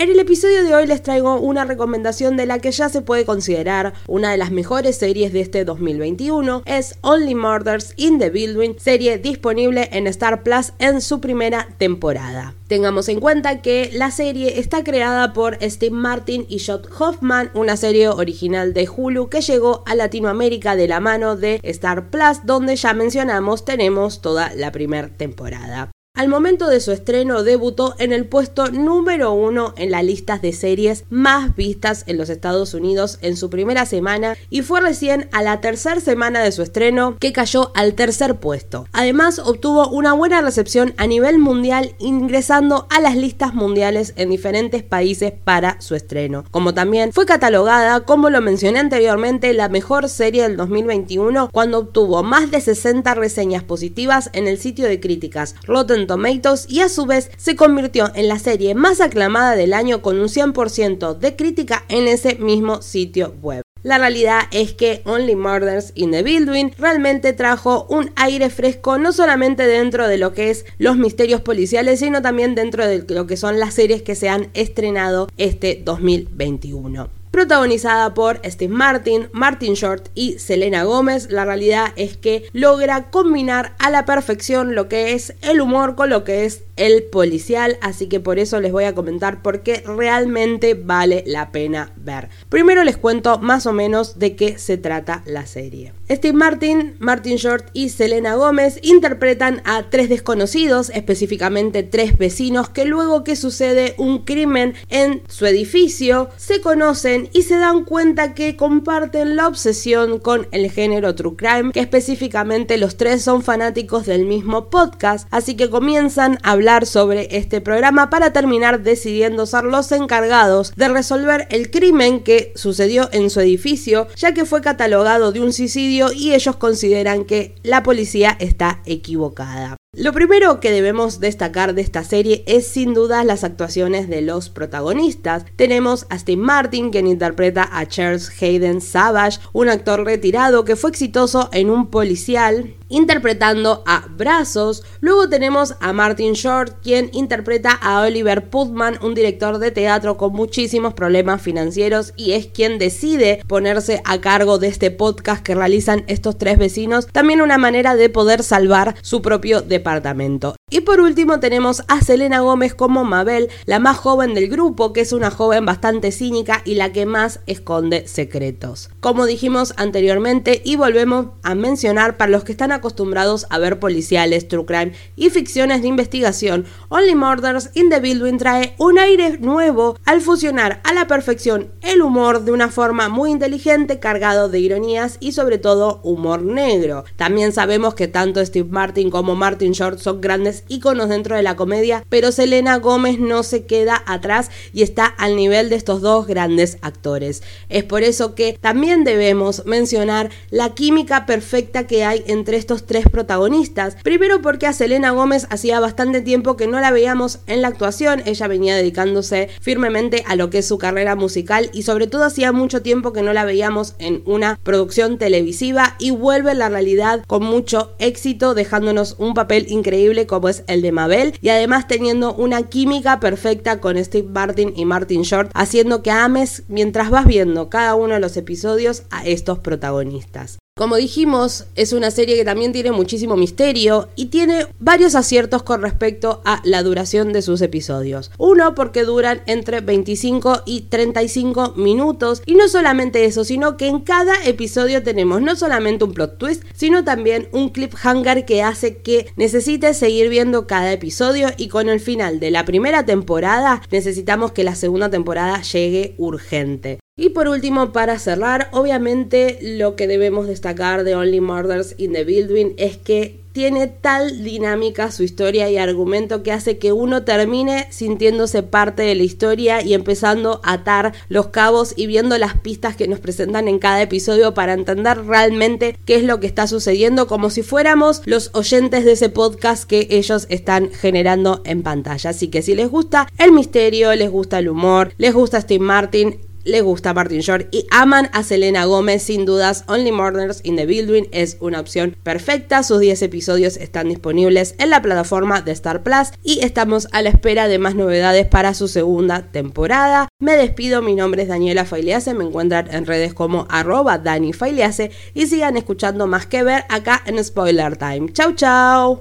En el episodio de hoy les traigo una recomendación de la que ya se puede considerar una de las mejores series de este 2021. Es Only Murders in the Building, serie disponible en Star Plus en su primera temporada. Tengamos en cuenta que la serie está creada por Steve Martin y Jod Hoffman, una serie original de Hulu que llegó a Latinoamérica de la mano de Star Plus, donde ya mencionamos tenemos toda la primera temporada. Al momento de su estreno debutó en el puesto número uno en las listas de series más vistas en los Estados Unidos en su primera semana y fue recién a la tercera semana de su estreno que cayó al tercer puesto. Además obtuvo una buena recepción a nivel mundial ingresando a las listas mundiales en diferentes países para su estreno. Como también fue catalogada, como lo mencioné anteriormente, la mejor serie del 2021 cuando obtuvo más de 60 reseñas positivas en el sitio de críticas Rotten Tomatoes y a su vez se convirtió en la serie más aclamada del año con un 100% de crítica en ese mismo sitio web. La realidad es que Only Murders in the Building realmente trajo un aire fresco no solamente dentro de lo que es los misterios policiales, sino también dentro de lo que son las series que se han estrenado este 2021 protagonizada por Steve Martin, Martin Short y Selena Gómez. La realidad es que logra combinar a la perfección lo que es el humor con lo que es el policial, así que por eso les voy a comentar por qué realmente vale la pena ver. Primero les cuento más o menos de qué se trata la serie. Steve Martin, Martin Short y Selena Gómez interpretan a tres desconocidos, específicamente tres vecinos, que luego que sucede un crimen en su edificio, se conocen y se dan cuenta que comparten la obsesión con el género True Crime, que específicamente los tres son fanáticos del mismo podcast, así que comienzan a hablar sobre este programa para terminar decidiendo ser los encargados de resolver el crimen que sucedió en su edificio, ya que fue catalogado de un suicidio y ellos consideran que la policía está equivocada. Lo primero que debemos destacar de esta serie es sin duda las actuaciones de los protagonistas. Tenemos a Steve Martin, quien interpreta a Charles Hayden Savage, un actor retirado que fue exitoso en un policial interpretando a Brazos. Luego tenemos a Martin Short, quien interpreta a Oliver Putman, un director de teatro con muchísimos problemas financieros y es quien decide ponerse a cargo de este podcast que realizan estos tres vecinos. También una manera de poder salvar su propio departamento. Y por último tenemos a Selena Gómez como Mabel, la más joven del grupo, que es una joven bastante cínica y la que más esconde secretos. Como dijimos anteriormente y volvemos a mencionar para los que están acostumbrados a ver policiales, true crime y ficciones de investigación, Only Murders in the Building trae un aire nuevo al fusionar a la perfección el humor de una forma muy inteligente, cargado de ironías y sobre todo humor negro. También sabemos que tanto Steve Martin como Martin Short son grandes íconos dentro de la comedia, pero Selena Gómez no se queda atrás y está al nivel de estos dos grandes actores. Es por eso que también debemos mencionar la química perfecta que hay entre estos tres protagonistas. Primero porque a Selena Gómez hacía bastante tiempo que no la veíamos en la actuación, ella venía dedicándose firmemente a lo que es su carrera musical y sobre todo hacía mucho tiempo que no la veíamos en una producción televisiva y vuelve a la realidad con mucho éxito dejándonos un papel increíble como es el de Mabel y además teniendo una química perfecta con Steve Martin y Martin Short haciendo que ames mientras vas viendo cada uno de los episodios a estos protagonistas. Como dijimos, es una serie que también tiene muchísimo misterio y tiene varios aciertos con respecto a la duración de sus episodios. Uno, porque duran entre 25 y 35 minutos. Y no solamente eso, sino que en cada episodio tenemos no solamente un plot twist, sino también un cliffhanger que hace que necesites seguir viendo cada episodio y con el final de la primera temporada necesitamos que la segunda temporada llegue urgente. Y por último, para cerrar, obviamente lo que debemos destacar de Only Murders in the Building es que tiene tal dinámica su historia y argumento que hace que uno termine sintiéndose parte de la historia y empezando a atar los cabos y viendo las pistas que nos presentan en cada episodio para entender realmente qué es lo que está sucediendo como si fuéramos los oyentes de ese podcast que ellos están generando en pantalla. Así que si les gusta el misterio, les gusta el humor, les gusta Steve Martin, le gusta Martin Short y aman a Selena Gómez, sin dudas, Only Murders in the Building es una opción perfecta. Sus 10 episodios están disponibles en la plataforma de Star Plus y estamos a la espera de más novedades para su segunda temporada. Me despido, mi nombre es Daniela Failease, me encuentran en redes como arroba Dani Failease y sigan escuchando más que ver acá en Spoiler Time. Chau chau.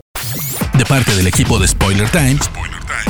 De parte del equipo de Spoiler Time,